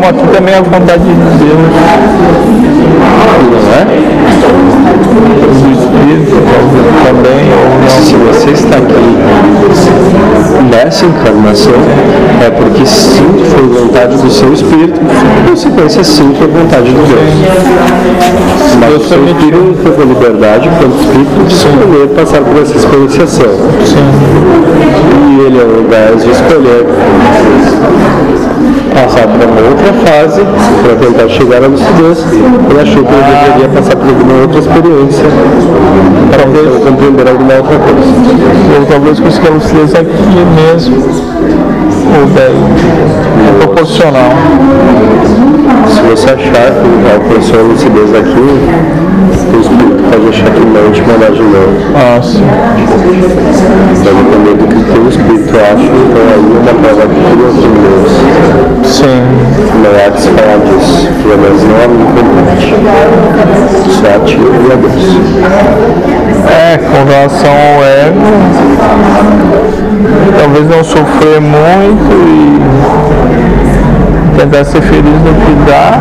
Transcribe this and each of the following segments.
Aqui também é a vontade de Deus. Não é? Do Espírito também, ou Se você está aqui nessa encarnação, é porque sim foi vontade do seu espírito, consequência sim foi vontade de Deus. Mas o seu espírito foi com liberdade, quanto espírito, de escolher passar por essa experienciação. E ele, ao invés de escolher outra fase, para tentar chegar à lucidez, ele achou que ele deveria passar por alguma outra experiência para então compreender alguma outra coisa. Ou talvez consiga lucidez aqui mesmo. Ou daí. É proporcional. Se você achar que alcançou a lucidez aqui, o espírito pode achar que não te mandar de novo. Ah, sim. Vai depender do que o espírito acha, então aí é uma prova de criação de Deus. Sim. Não de disso, pelo menos não a mim compete. Só a ti e a Deus. É, com relação ao ego, talvez não sofrer muito e tentar ser feliz no que dá.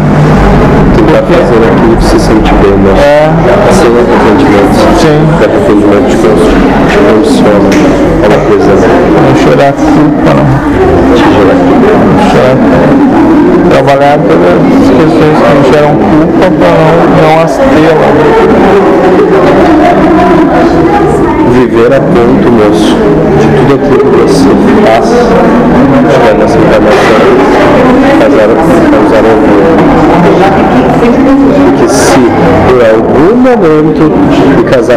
Tentar fazer aquilo que se sente bem, né? É, Sem arrependimento. Sim. Arrependimento te condiciona a uma coisa não chorar culpa, não. Não todas as questões que me geram culpa para não, não as lá. viver a ponto, moço, de tudo aquilo que você faz, chegar nessa encarnação, causar, causar algum. Porque se por algum momento de casar,